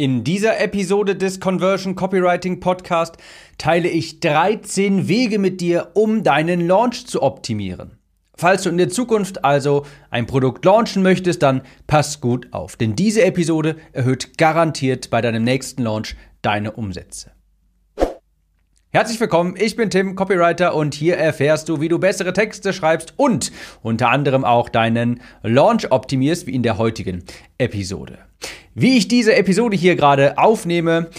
In dieser Episode des Conversion Copywriting Podcast teile ich 13 Wege mit dir, um deinen Launch zu optimieren. Falls du in der Zukunft also ein Produkt launchen möchtest, dann pass gut auf, denn diese Episode erhöht garantiert bei deinem nächsten Launch deine Umsätze. Herzlich willkommen, ich bin Tim, Copywriter und hier erfährst du, wie du bessere Texte schreibst und unter anderem auch deinen Launch optimierst, wie in der heutigen Episode. Wie ich diese Episode hier gerade aufnehme,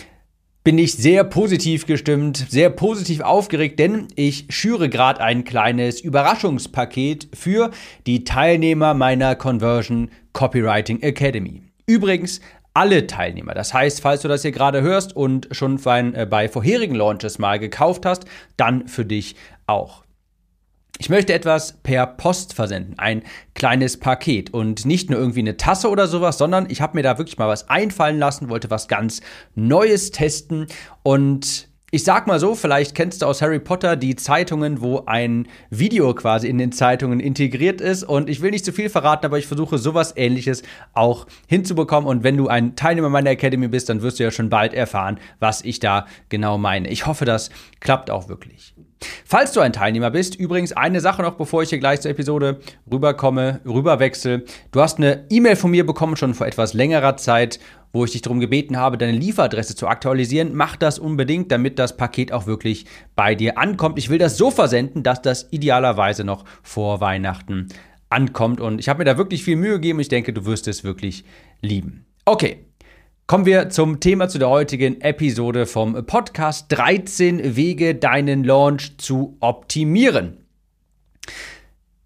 bin ich sehr positiv gestimmt, sehr positiv aufgeregt, denn ich schüre gerade ein kleines Überraschungspaket für die Teilnehmer meiner Conversion Copywriting Academy. Übrigens, alle Teilnehmer. Das heißt, falls du das hier gerade hörst und schon bei, äh, bei vorherigen Launches mal gekauft hast, dann für dich auch. Ich möchte etwas per Post versenden, ein kleines Paket und nicht nur irgendwie eine Tasse oder sowas, sondern ich habe mir da wirklich mal was einfallen lassen, wollte was ganz Neues testen und ich sag mal so, vielleicht kennst du aus Harry Potter die Zeitungen, wo ein Video quasi in den Zeitungen integriert ist. Und ich will nicht zu viel verraten, aber ich versuche sowas ähnliches auch hinzubekommen. Und wenn du ein Teilnehmer meiner Academy bist, dann wirst du ja schon bald erfahren, was ich da genau meine. Ich hoffe, das klappt auch wirklich. Falls du ein Teilnehmer bist, übrigens eine Sache noch, bevor ich hier gleich zur Episode rüberkomme, rüberwechsel. Du hast eine E-Mail von mir bekommen, schon vor etwas längerer Zeit, wo ich dich darum gebeten habe, deine Lieferadresse zu aktualisieren. Mach das unbedingt, damit das Paket auch wirklich bei dir ankommt. Ich will das so versenden, dass das idealerweise noch vor Weihnachten ankommt. Und ich habe mir da wirklich viel Mühe gegeben. Ich denke, du wirst es wirklich lieben. Okay, Kommen wir zum Thema zu der heutigen Episode vom Podcast 13 Wege, deinen Launch zu optimieren.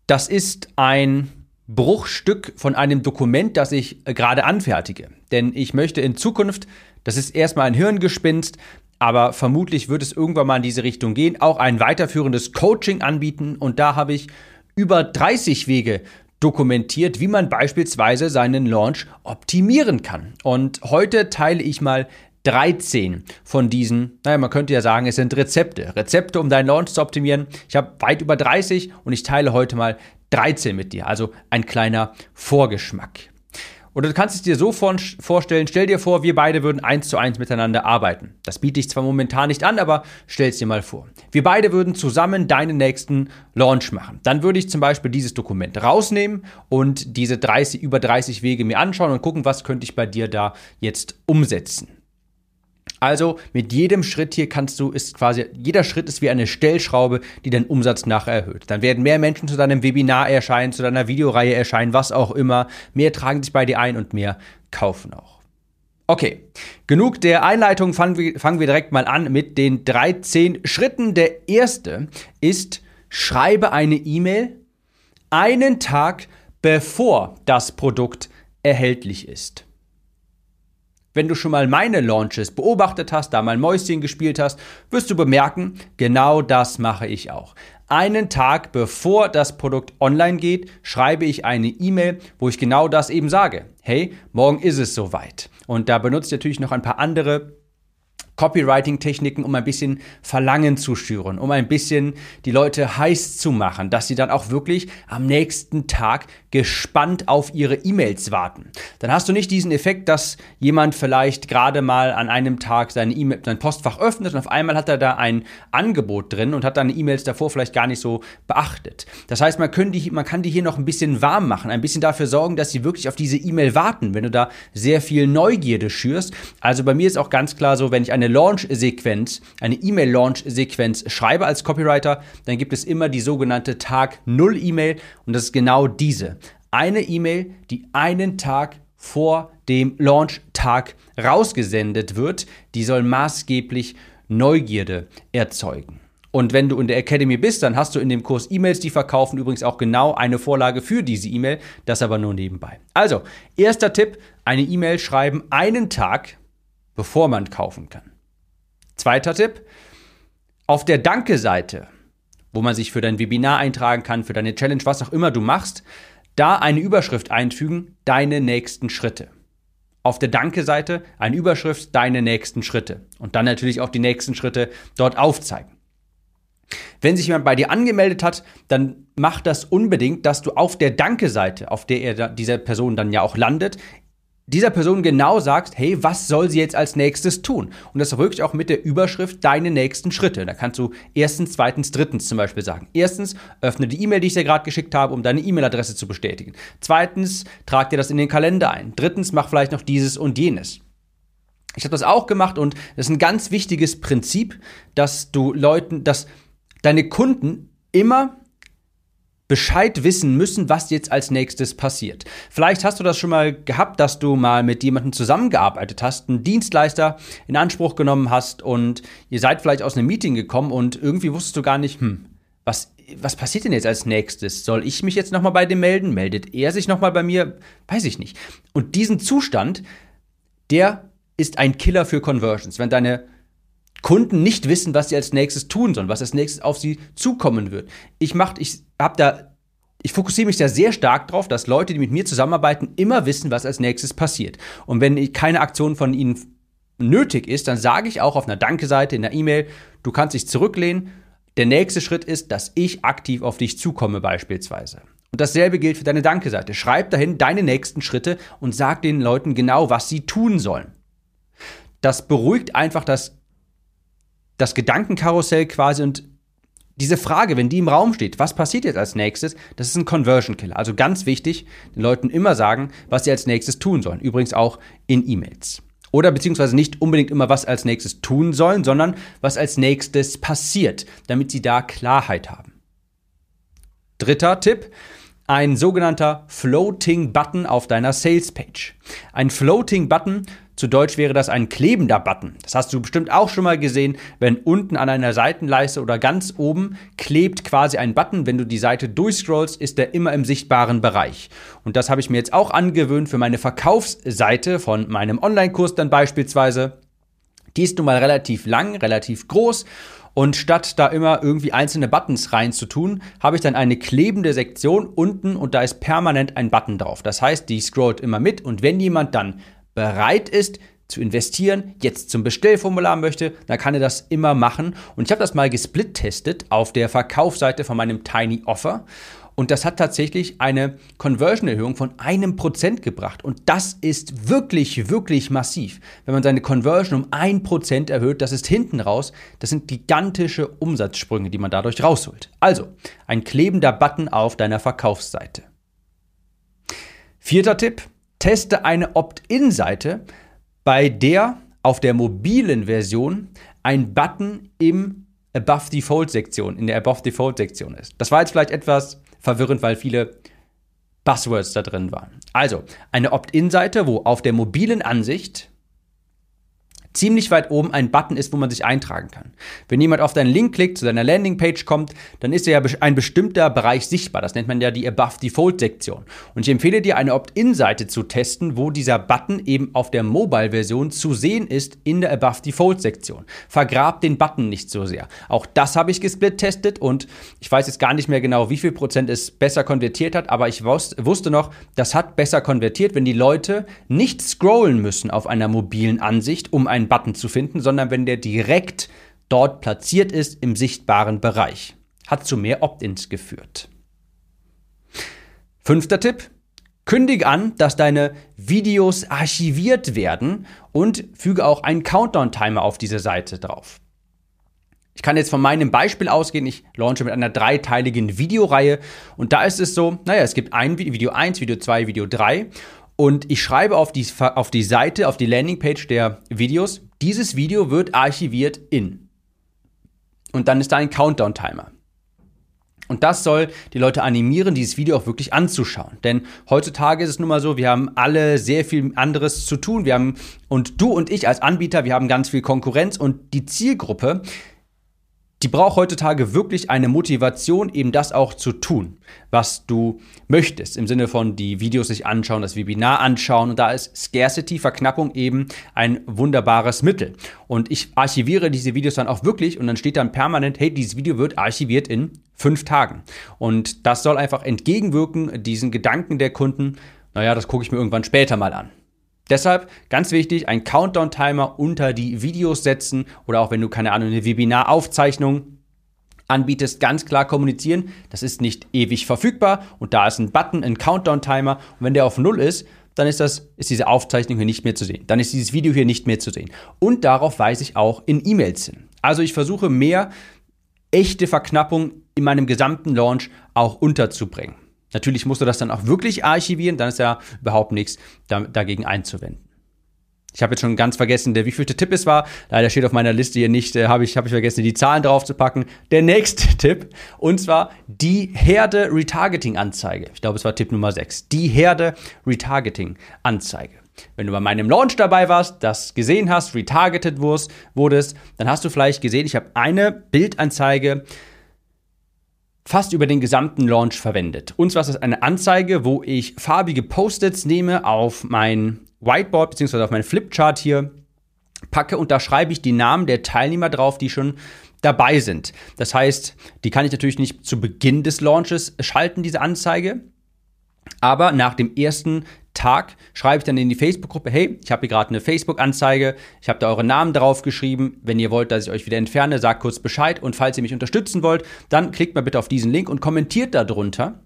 Das ist ein Bruchstück von einem Dokument, das ich gerade anfertige. Denn ich möchte in Zukunft, das ist erstmal ein Hirngespinst, aber vermutlich wird es irgendwann mal in diese Richtung gehen, auch ein weiterführendes Coaching anbieten. Und da habe ich über 30 Wege dokumentiert, wie man beispielsweise seinen Launch optimieren kann. Und heute teile ich mal 13 von diesen, naja, man könnte ja sagen, es sind Rezepte. Rezepte, um deinen Launch zu optimieren. Ich habe weit über 30 und ich teile heute mal 13 mit dir. Also ein kleiner Vorgeschmack. Oder du kannst es dir so vorstellen, stell dir vor, wir beide würden eins zu eins miteinander arbeiten. Das biete ich zwar momentan nicht an, aber stell es dir mal vor. Wir beide würden zusammen deinen nächsten Launch machen. Dann würde ich zum Beispiel dieses Dokument rausnehmen und diese 30, über 30 Wege mir anschauen und gucken, was könnte ich bei dir da jetzt umsetzen. Also mit jedem Schritt hier kannst du, ist quasi, jeder Schritt ist wie eine Stellschraube, die deinen Umsatz nachher erhöht. Dann werden mehr Menschen zu deinem Webinar erscheinen, zu deiner Videoreihe erscheinen, was auch immer. Mehr tragen sich bei dir ein und mehr kaufen auch. Okay, genug der Einleitung, fangen wir, fangen wir direkt mal an mit den 13 Schritten. Der erste ist, schreibe eine E-Mail einen Tag bevor das Produkt erhältlich ist. Wenn du schon mal meine Launches beobachtet hast, da mal Mäuschen gespielt hast, wirst du bemerken, genau das mache ich auch. Einen Tag bevor das Produkt online geht, schreibe ich eine E-Mail, wo ich genau das eben sage. Hey, morgen ist es soweit. Und da benutze ich natürlich noch ein paar andere Copywriting-Techniken, um ein bisschen Verlangen zu schüren, um ein bisschen die Leute heiß zu machen, dass sie dann auch wirklich am nächsten Tag gespannt auf ihre E-Mails warten. Dann hast du nicht diesen Effekt, dass jemand vielleicht gerade mal an einem Tag seine E-Mail, sein Postfach öffnet und auf einmal hat er da ein Angebot drin und hat dann E-Mails davor vielleicht gar nicht so beachtet. Das heißt, man, können die, man kann die hier noch ein bisschen warm machen, ein bisschen dafür sorgen, dass sie wirklich auf diese E-Mail warten, wenn du da sehr viel Neugierde schürst. Also bei mir ist auch ganz klar so, wenn ich eine eine Launch-Sequenz, eine E-Mail-Launch-Sequenz schreibe als Copywriter, dann gibt es immer die sogenannte Tag 0 E-Mail und das ist genau diese. Eine E-Mail, die einen Tag vor dem Launch-Tag rausgesendet wird, die soll maßgeblich Neugierde erzeugen. Und wenn du in der Academy bist, dann hast du in dem Kurs E-Mails, die verkaufen, übrigens auch genau eine Vorlage für diese E-Mail, das aber nur nebenbei. Also, erster Tipp, eine E-Mail schreiben einen Tag, bevor man kaufen kann. Zweiter Tipp, auf der Danke-Seite, wo man sich für dein Webinar eintragen kann, für deine Challenge, was auch immer du machst, da eine Überschrift einfügen, deine nächsten Schritte. Auf der Danke-Seite eine Überschrift, deine nächsten Schritte. Und dann natürlich auch die nächsten Schritte dort aufzeigen. Wenn sich jemand bei dir angemeldet hat, dann mach das unbedingt, dass du auf der Danke-Seite, auf der er dieser Person dann ja auch landet, dieser Person genau sagst, hey, was soll sie jetzt als nächstes tun? Und das wirklich auch mit der Überschrift deine nächsten Schritte. Da kannst du erstens, zweitens, drittens zum Beispiel sagen. Erstens, öffne die E-Mail, die ich dir gerade geschickt habe, um deine E-Mail-Adresse zu bestätigen. Zweitens, trag dir das in den Kalender ein. Drittens, mach vielleicht noch dieses und jenes. Ich habe das auch gemacht und das ist ein ganz wichtiges Prinzip, dass du Leuten, dass deine Kunden immer Bescheid wissen müssen, was jetzt als nächstes passiert. Vielleicht hast du das schon mal gehabt, dass du mal mit jemandem zusammengearbeitet hast, einen Dienstleister in Anspruch genommen hast und ihr seid vielleicht aus einem Meeting gekommen und irgendwie wusstest du gar nicht, hm, was, was passiert denn jetzt als nächstes? Soll ich mich jetzt nochmal bei dem melden? Meldet er sich nochmal bei mir? Weiß ich nicht. Und diesen Zustand, der ist ein Killer für Conversions. Wenn deine Kunden nicht wissen, was sie als nächstes tun sollen, was als nächstes auf sie zukommen wird. Ich mach, ich habe da, ich fokussiere mich da sehr stark drauf, dass Leute, die mit mir zusammenarbeiten, immer wissen, was als nächstes passiert. Und wenn keine Aktion von ihnen nötig ist, dann sage ich auch auf einer Danke-Seite in der E-Mail, du kannst dich zurücklehnen. Der nächste Schritt ist, dass ich aktiv auf dich zukomme beispielsweise. Und dasselbe gilt für deine Danke-Seite. Schreib dahin deine nächsten Schritte und sag den Leuten genau, was sie tun sollen. Das beruhigt einfach das das Gedankenkarussell quasi und diese Frage, wenn die im Raum steht, was passiert jetzt als nächstes, das ist ein Conversion Killer. Also ganz wichtig, den Leuten immer sagen, was sie als nächstes tun sollen. Übrigens auch in E-Mails. Oder beziehungsweise nicht unbedingt immer, was als nächstes tun sollen, sondern was als nächstes passiert, damit sie da Klarheit haben. Dritter Tipp, ein sogenannter Floating Button auf deiner Sales Page. Ein Floating Button zu Deutsch wäre das ein klebender Button. Das hast du bestimmt auch schon mal gesehen, wenn unten an einer Seitenleiste oder ganz oben klebt quasi ein Button. Wenn du die Seite durchscrollst, ist der immer im sichtbaren Bereich. Und das habe ich mir jetzt auch angewöhnt für meine Verkaufsseite von meinem Online-Kurs dann beispielsweise. Die ist nun mal relativ lang, relativ groß und statt da immer irgendwie einzelne Buttons reinzutun, habe ich dann eine klebende Sektion unten und da ist permanent ein Button drauf. Das heißt, die scrollt immer mit und wenn jemand dann bereit ist zu investieren, jetzt zum Bestellformular möchte, dann kann er das immer machen. Und ich habe das mal gesplittestet auf der Verkaufsseite von meinem Tiny Offer. Und das hat tatsächlich eine Conversion-Erhöhung von einem Prozent gebracht. Und das ist wirklich, wirklich massiv. Wenn man seine Conversion um ein Prozent erhöht, das ist hinten raus. Das sind gigantische Umsatzsprünge, die man dadurch rausholt. Also, ein klebender Button auf deiner Verkaufsseite. Vierter Tipp, teste eine Opt-in-Seite, bei der auf der mobilen Version ein Button im Above Default Sektion, in der Above Default Sektion ist. Das war jetzt vielleicht etwas verwirrend, weil viele Buzzwords da drin waren. Also, eine Opt-in-Seite, wo auf der mobilen Ansicht ziemlich weit oben ein Button ist, wo man sich eintragen kann. Wenn jemand auf deinen Link klickt, zu deiner Landingpage kommt, dann ist ja ein bestimmter Bereich sichtbar. Das nennt man ja die Above Default Sektion. Und ich empfehle dir, eine Opt-in-Seite zu testen, wo dieser Button eben auf der Mobile-Version zu sehen ist in der Above Default Sektion. Vergrab den Button nicht so sehr. Auch das habe ich gesplittet und ich weiß jetzt gar nicht mehr genau, wie viel Prozent es besser konvertiert hat, aber ich wusste noch, das hat besser konvertiert, wenn die Leute nicht scrollen müssen auf einer mobilen Ansicht, um einen einen Button zu finden, sondern wenn der direkt dort platziert ist im sichtbaren Bereich. Hat zu mehr Opt-ins geführt. Fünfter Tipp. Kündige an, dass deine Videos archiviert werden und füge auch einen Countdown-Timer auf diese Seite drauf. Ich kann jetzt von meinem Beispiel ausgehen. Ich launche mit einer dreiteiligen Videoreihe und da ist es so, naja, es gibt ein Video 1, Video 2, Video 3 und ich schreibe auf die, auf die Seite, auf die Landingpage der Videos, dieses Video wird archiviert in. Und dann ist da ein Countdown-Timer. Und das soll die Leute animieren, dieses Video auch wirklich anzuschauen. Denn heutzutage ist es nun mal so, wir haben alle sehr viel anderes zu tun. Wir haben, und du und ich als Anbieter, wir haben ganz viel Konkurrenz und die Zielgruppe, die braucht heutzutage wirklich eine Motivation, eben das auch zu tun, was du möchtest. Im Sinne von die Videos sich anschauen, das Webinar anschauen. Und da ist Scarcity, Verknappung eben ein wunderbares Mittel. Und ich archiviere diese Videos dann auch wirklich und dann steht dann permanent, hey, dieses Video wird archiviert in fünf Tagen. Und das soll einfach entgegenwirken, diesen Gedanken der Kunden, naja, das gucke ich mir irgendwann später mal an. Deshalb ganz wichtig, ein Countdown-Timer unter die Videos setzen oder auch wenn du keine Ahnung, eine Webinaraufzeichnung anbietest, ganz klar kommunizieren. Das ist nicht ewig verfügbar und da ist ein Button, ein Countdown-Timer und wenn der auf Null ist, dann ist das, ist diese Aufzeichnung hier nicht mehr zu sehen. Dann ist dieses Video hier nicht mehr zu sehen. Und darauf weise ich auch in E-Mails hin. Also ich versuche mehr echte Verknappung in meinem gesamten Launch auch unterzubringen. Natürlich musst du das dann auch wirklich archivieren, dann ist ja überhaupt nichts dagegen einzuwenden. Ich habe jetzt schon ganz vergessen, der wievielte Tipp es war. Leider steht auf meiner Liste hier nicht, äh, habe ich, hab ich vergessen, die Zahlen drauf zu packen. Der nächste Tipp, und zwar die Herde Retargeting-Anzeige. Ich glaube, es war Tipp Nummer 6. Die Herde Retargeting-Anzeige. Wenn du bei meinem Launch dabei warst, das gesehen hast, retargeted wurdest, dann hast du vielleicht gesehen, ich habe eine Bildanzeige fast über den gesamten Launch verwendet. Und zwar ist das eine Anzeige, wo ich farbige Post-its nehme auf mein Whiteboard bzw. auf meinen Flipchart hier packe und da schreibe ich die Namen der Teilnehmer drauf, die schon dabei sind. Das heißt, die kann ich natürlich nicht zu Beginn des Launches schalten, diese Anzeige. Aber nach dem ersten Tag schreibe ich dann in die Facebook-Gruppe, hey, ich habe hier gerade eine Facebook-Anzeige, ich habe da eure Namen drauf geschrieben. Wenn ihr wollt, dass ich euch wieder entferne, sagt kurz Bescheid. Und falls ihr mich unterstützen wollt, dann klickt mal bitte auf diesen Link und kommentiert darunter,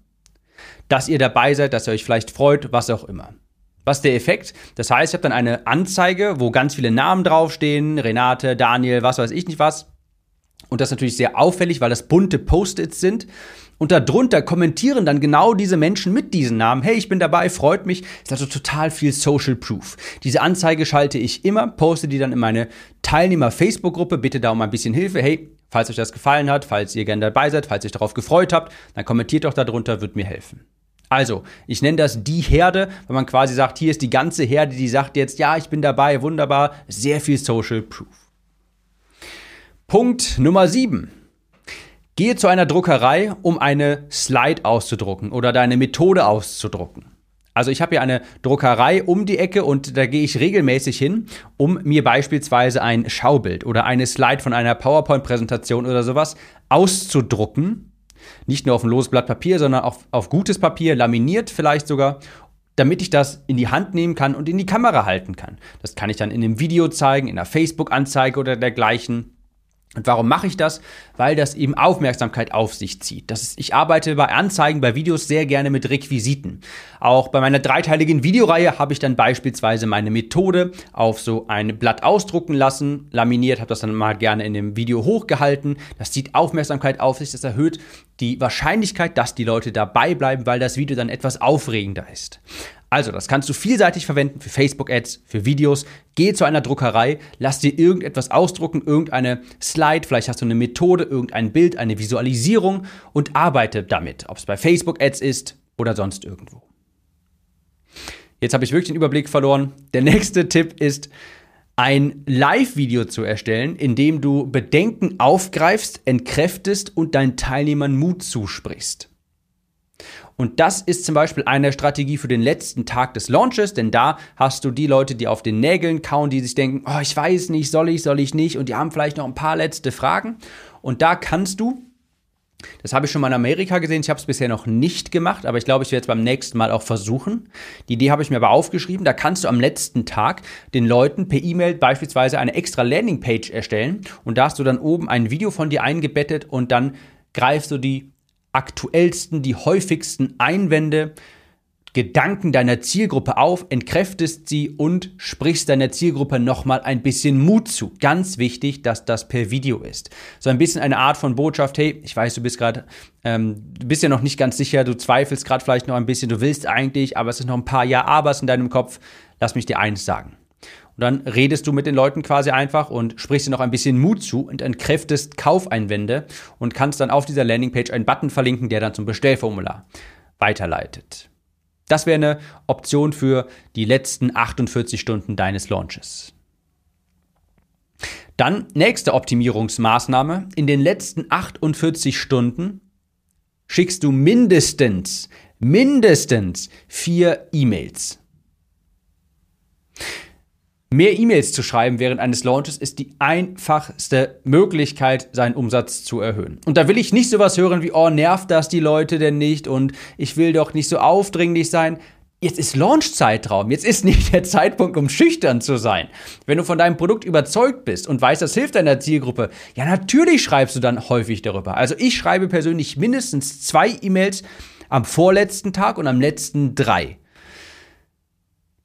dass ihr dabei seid, dass ihr euch vielleicht freut, was auch immer. Was ist der Effekt? Das heißt, ich habe dann eine Anzeige, wo ganz viele Namen draufstehen, Renate, Daniel, was weiß ich nicht was. Und das ist natürlich sehr auffällig, weil das bunte Post-its sind. Und darunter kommentieren dann genau diese Menschen mit diesen Namen. Hey, ich bin dabei, freut mich. Ist also total viel Social Proof. Diese Anzeige schalte ich immer, poste die dann in meine Teilnehmer-Facebook-Gruppe. Bitte da um ein bisschen Hilfe. Hey, falls euch das gefallen hat, falls ihr gerne dabei seid, falls ihr euch darauf gefreut habt, dann kommentiert doch darunter, wird mir helfen. Also, ich nenne das die Herde, weil man quasi sagt, hier ist die ganze Herde, die sagt jetzt, ja, ich bin dabei, wunderbar, sehr viel Social Proof. Punkt Nummer 7. Gehe zu einer Druckerei, um eine Slide auszudrucken oder deine Methode auszudrucken. Also ich habe hier eine Druckerei um die Ecke und da gehe ich regelmäßig hin, um mir beispielsweise ein Schaubild oder eine Slide von einer PowerPoint-Präsentation oder sowas auszudrucken nicht nur auf ein loses Blatt Papier, sondern auch auf gutes Papier, laminiert vielleicht sogar, damit ich das in die Hand nehmen kann und in die Kamera halten kann. Das kann ich dann in einem Video zeigen, in einer Facebook-Anzeige oder dergleichen. Und warum mache ich das? Weil das eben Aufmerksamkeit auf sich zieht. Das ist, ich arbeite bei Anzeigen, bei Videos sehr gerne mit Requisiten. Auch bei meiner dreiteiligen Videoreihe habe ich dann beispielsweise meine Methode auf so ein Blatt ausdrucken lassen, laminiert, habe das dann mal gerne in dem Video hochgehalten. Das zieht Aufmerksamkeit auf sich, das erhöht die Wahrscheinlichkeit, dass die Leute dabei bleiben, weil das Video dann etwas aufregender ist. Also, das kannst du vielseitig verwenden für Facebook-Ads, für Videos. Geh zu einer Druckerei, lass dir irgendetwas ausdrucken, irgendeine Slide, vielleicht hast du eine Methode, irgendein Bild, eine Visualisierung und arbeite damit, ob es bei Facebook-Ads ist oder sonst irgendwo. Jetzt habe ich wirklich den Überblick verloren. Der nächste Tipp ist, ein Live-Video zu erstellen, in dem du Bedenken aufgreifst, entkräftest und deinen Teilnehmern Mut zusprichst. Und das ist zum Beispiel eine Strategie für den letzten Tag des Launches, denn da hast du die Leute, die auf den Nägeln kauen, die sich denken, oh, ich weiß nicht, soll ich, soll ich nicht, und die haben vielleicht noch ein paar letzte Fragen. Und da kannst du das habe ich schon mal in Amerika gesehen. Ich habe es bisher noch nicht gemacht, aber ich glaube, ich werde es beim nächsten Mal auch versuchen. Die Idee habe ich mir aber aufgeschrieben. Da kannst du am letzten Tag den Leuten per E-Mail beispielsweise eine extra Landingpage erstellen und da hast du dann oben ein Video von dir eingebettet und dann greifst du die aktuellsten, die häufigsten Einwände, Gedanken deiner Zielgruppe auf, entkräftest sie und sprichst deiner Zielgruppe nochmal ein bisschen Mut zu. Ganz wichtig, dass das per Video ist. So ein bisschen eine Art von Botschaft, hey, ich weiß, du bist gerade, ähm, du bist ja noch nicht ganz sicher, du zweifelst gerade vielleicht noch ein bisschen, du willst eigentlich, aber es sind noch ein paar Ja-Abers in deinem Kopf. Lass mich dir eins sagen. Und dann redest du mit den Leuten quasi einfach und sprichst dir noch ein bisschen Mut zu und entkräftest Kaufeinwände und kannst dann auf dieser Landingpage einen Button verlinken, der dann zum Bestellformular weiterleitet. Das wäre eine Option für die letzten 48 Stunden deines Launches. Dann nächste Optimierungsmaßnahme. In den letzten 48 Stunden schickst du mindestens, mindestens vier E-Mails. Mehr E-Mails zu schreiben während eines Launches ist die einfachste Möglichkeit, seinen Umsatz zu erhöhen. Und da will ich nicht sowas hören wie, oh, nervt das die Leute denn nicht und ich will doch nicht so aufdringlich sein. Jetzt ist Launch-Zeitraum. Jetzt ist nicht der Zeitpunkt, um schüchtern zu sein. Wenn du von deinem Produkt überzeugt bist und weißt, das hilft deiner Zielgruppe, ja, natürlich schreibst du dann häufig darüber. Also ich schreibe persönlich mindestens zwei E-Mails am vorletzten Tag und am letzten drei.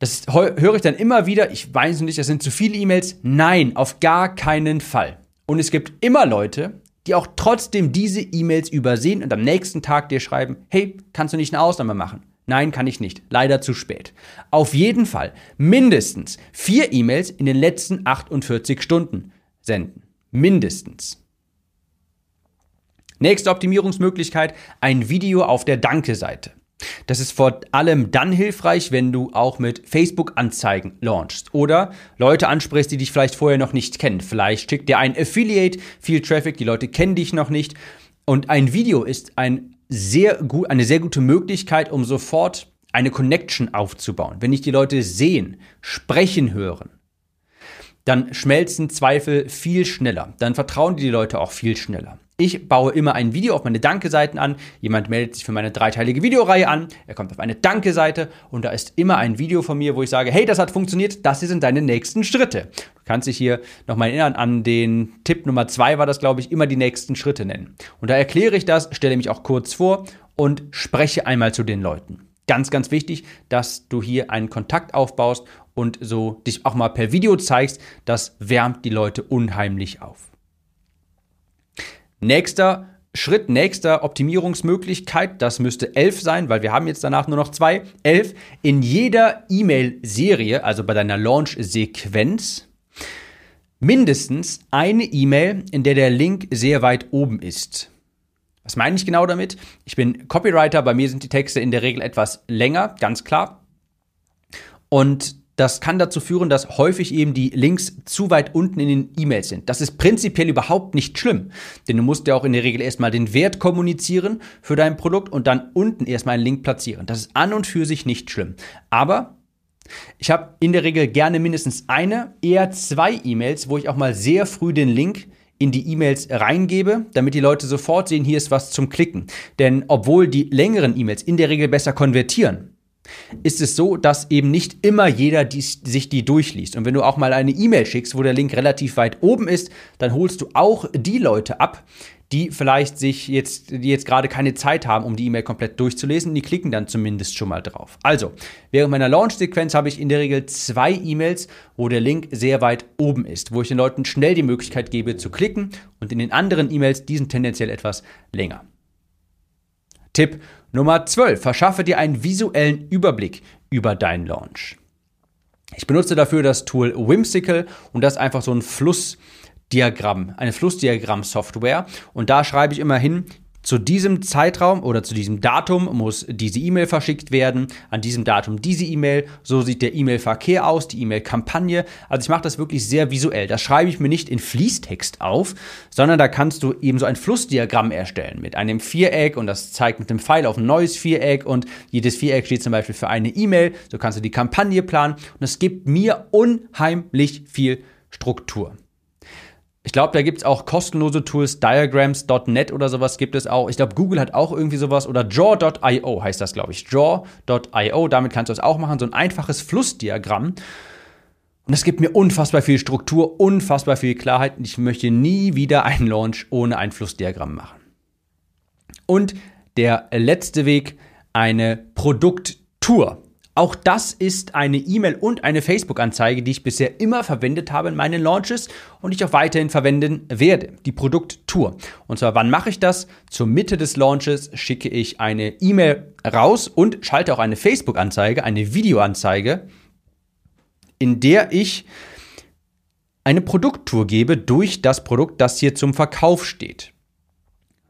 Das höre ich dann immer wieder. Ich weiß nicht, das sind zu viele E-Mails. Nein, auf gar keinen Fall. Und es gibt immer Leute, die auch trotzdem diese E-Mails übersehen und am nächsten Tag dir schreiben, hey, kannst du nicht eine Ausnahme machen? Nein, kann ich nicht. Leider zu spät. Auf jeden Fall mindestens vier E-Mails in den letzten 48 Stunden senden. Mindestens. Nächste Optimierungsmöglichkeit, ein Video auf der Danke-Seite. Das ist vor allem dann hilfreich, wenn du auch mit Facebook-Anzeigen launchst oder Leute ansprichst, die dich vielleicht vorher noch nicht kennen. Vielleicht schickt dir ein Affiliate viel Traffic, die Leute kennen dich noch nicht. Und ein Video ist ein sehr gut, eine sehr gute Möglichkeit, um sofort eine Connection aufzubauen. Wenn dich die Leute sehen, sprechen hören, dann schmelzen Zweifel viel schneller. Dann vertrauen dir die Leute auch viel schneller. Ich baue immer ein Video auf meine Danke-Seiten an. Jemand meldet sich für meine dreiteilige Videoreihe an. Er kommt auf eine Danke-Seite und da ist immer ein Video von mir, wo ich sage, hey, das hat funktioniert, das sind deine nächsten Schritte. Du kannst dich hier nochmal erinnern an den Tipp Nummer zwei war das, glaube ich, immer die nächsten Schritte nennen. Und da erkläre ich das, stelle mich auch kurz vor und spreche einmal zu den Leuten. Ganz, ganz wichtig, dass du hier einen Kontakt aufbaust und so dich auch mal per Video zeigst. Das wärmt die Leute unheimlich auf. Nächster Schritt, nächster Optimierungsmöglichkeit, das müsste 11 sein, weil wir haben jetzt danach nur noch zwei. 11, in jeder E-Mail-Serie, also bei deiner Launch-Sequenz, mindestens eine E-Mail, in der der Link sehr weit oben ist. Was meine ich genau damit? Ich bin Copywriter, bei mir sind die Texte in der Regel etwas länger, ganz klar. Und das kann dazu führen, dass häufig eben die Links zu weit unten in den E-Mails sind. Das ist prinzipiell überhaupt nicht schlimm, denn du musst ja auch in der Regel erstmal den Wert kommunizieren für dein Produkt und dann unten erstmal einen Link platzieren. Das ist an und für sich nicht schlimm. Aber ich habe in der Regel gerne mindestens eine, eher zwei E-Mails, wo ich auch mal sehr früh den Link in die E-Mails reingebe, damit die Leute sofort sehen, hier ist was zum Klicken. Denn obwohl die längeren E-Mails in der Regel besser konvertieren, ist es so, dass eben nicht immer jeder die, sich die durchliest. Und wenn du auch mal eine E-Mail schickst, wo der Link relativ weit oben ist, dann holst du auch die Leute ab, die vielleicht sich jetzt, die jetzt gerade keine Zeit haben, um die E-Mail komplett durchzulesen, die klicken dann zumindest schon mal drauf. Also, während meiner Launch-Sequenz habe ich in der Regel zwei E-Mails, wo der Link sehr weit oben ist, wo ich den Leuten schnell die Möglichkeit gebe zu klicken und in den anderen E-Mails diesen tendenziell etwas länger. Tipp Nummer 12. Verschaffe dir einen visuellen Überblick über deinen Launch. Ich benutze dafür das Tool Whimsical und das ist einfach so ein Flussdiagramm, eine Flussdiagramm-Software. Und da schreibe ich immer hin, zu diesem Zeitraum oder zu diesem Datum muss diese E-Mail verschickt werden, an diesem Datum diese E-Mail, so sieht der E-Mail-Verkehr aus, die E-Mail-Kampagne. Also ich mache das wirklich sehr visuell. Das schreibe ich mir nicht in Fließtext auf, sondern da kannst du eben so ein Flussdiagramm erstellen mit einem Viereck und das zeigt mit dem Pfeil auf ein neues Viereck und jedes Viereck steht zum Beispiel für eine E-Mail. So kannst du die Kampagne planen und es gibt mir unheimlich viel Struktur. Ich glaube, da gibt es auch kostenlose Tools, diagrams.net oder sowas gibt es auch. Ich glaube, Google hat auch irgendwie sowas oder draw.io heißt das, glaube ich. Draw.io, damit kannst du es auch machen, so ein einfaches Flussdiagramm. Und das gibt mir unfassbar viel Struktur, unfassbar viel Klarheit und ich möchte nie wieder einen Launch ohne ein Flussdiagramm machen. Und der letzte Weg, eine Produkttour. Auch das ist eine E-Mail und eine Facebook-Anzeige, die ich bisher immer verwendet habe in meinen Launches und ich auch weiterhin verwenden werde. Die Produkttour. Und zwar, wann mache ich das? Zur Mitte des Launches schicke ich eine E-Mail raus und schalte auch eine Facebook-Anzeige, eine Videoanzeige, in der ich eine Produkttour gebe durch das Produkt, das hier zum Verkauf steht.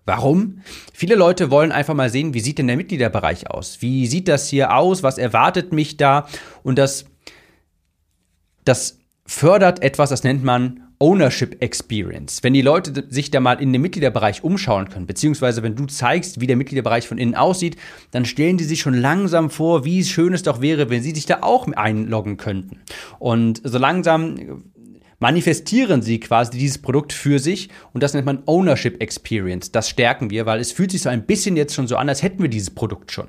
Warum? Viele Leute wollen einfach mal sehen, wie sieht denn der Mitgliederbereich aus? Wie sieht das hier aus? Was erwartet mich da? Und das, das fördert etwas, das nennt man Ownership Experience. Wenn die Leute sich da mal in dem Mitgliederbereich umschauen können, beziehungsweise wenn du zeigst, wie der Mitgliederbereich von innen aussieht, dann stellen die sich schon langsam vor, wie schön es doch wäre, wenn sie sich da auch einloggen könnten. Und so langsam manifestieren sie quasi dieses Produkt für sich und das nennt man Ownership Experience. Das stärken wir, weil es fühlt sich so ein bisschen jetzt schon so an, als hätten wir dieses Produkt schon.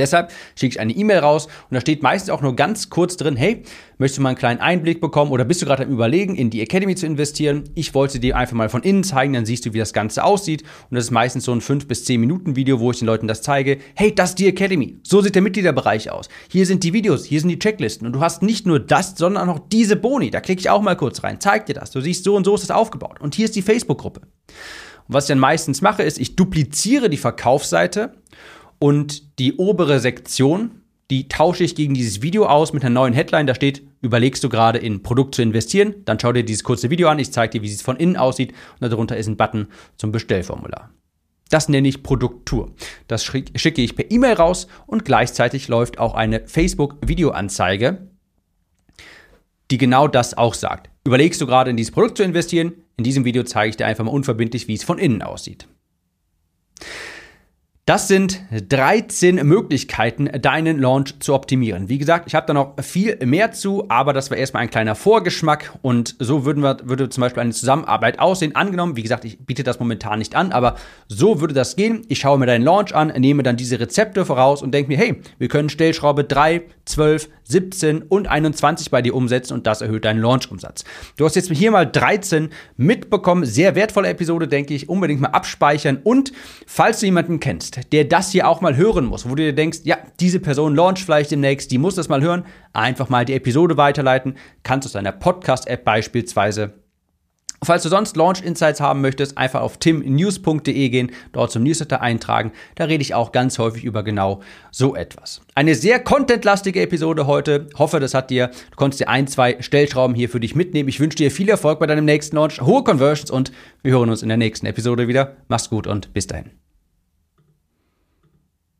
Deshalb schicke ich eine E-Mail raus und da steht meistens auch nur ganz kurz drin, hey, möchtest du mal einen kleinen Einblick bekommen oder bist du gerade am Überlegen, in die Academy zu investieren? Ich wollte dir einfach mal von innen zeigen, dann siehst du, wie das Ganze aussieht. Und das ist meistens so ein 5 bis 10 Minuten Video, wo ich den Leuten das zeige. Hey, das ist die Academy. So sieht der Mitgliederbereich aus. Hier sind die Videos, hier sind die Checklisten. Und du hast nicht nur das, sondern auch diese Boni. Da klicke ich auch mal kurz rein, zeig dir das. Du siehst, so und so ist das aufgebaut. Und hier ist die Facebook-Gruppe. Und was ich dann meistens mache, ist, ich dupliziere die Verkaufsseite und die obere Sektion, die tausche ich gegen dieses Video aus mit einer neuen Headline. Da steht, überlegst du gerade in Produkt zu investieren? Dann schau dir dieses kurze Video an. Ich zeige dir, wie es von innen aussieht. Und darunter ist ein Button zum Bestellformular. Das nenne ich Produkttour. Das schicke ich per E-Mail raus und gleichzeitig läuft auch eine Facebook-Videoanzeige, die genau das auch sagt. Überlegst du gerade in dieses Produkt zu investieren? In diesem Video zeige ich dir einfach mal unverbindlich, wie es von innen aussieht. Das sind 13 Möglichkeiten, deinen Launch zu optimieren. Wie gesagt, ich habe da noch viel mehr zu, aber das war erstmal ein kleiner Vorgeschmack und so würden wir, würde zum Beispiel eine Zusammenarbeit aussehen. Angenommen, wie gesagt, ich biete das momentan nicht an, aber so würde das gehen. Ich schaue mir deinen Launch an, nehme dann diese Rezepte voraus und denke mir, hey, wir können Stellschraube 3, 12, 17 und 21 bei dir umsetzen und das erhöht deinen Launch-Umsatz. Du hast jetzt hier mal 13 mitbekommen. Sehr wertvolle Episode, denke ich. Unbedingt mal abspeichern und falls du jemanden kennst, der das hier auch mal hören muss, wo du dir denkst, ja, diese Person launcht vielleicht demnächst, die muss das mal hören, einfach mal die Episode weiterleiten, kannst du aus deiner Podcast-App beispielsweise Falls du sonst Launch Insights haben möchtest, einfach auf timnews.de gehen, dort zum Newsletter eintragen. Da rede ich auch ganz häufig über genau so etwas. Eine sehr contentlastige Episode heute. Hoffe, das hat dir, du konntest dir ein, zwei Stellschrauben hier für dich mitnehmen. Ich wünsche dir viel Erfolg bei deinem nächsten Launch, hohe Conversions und wir hören uns in der nächsten Episode wieder. Mach's gut und bis dahin.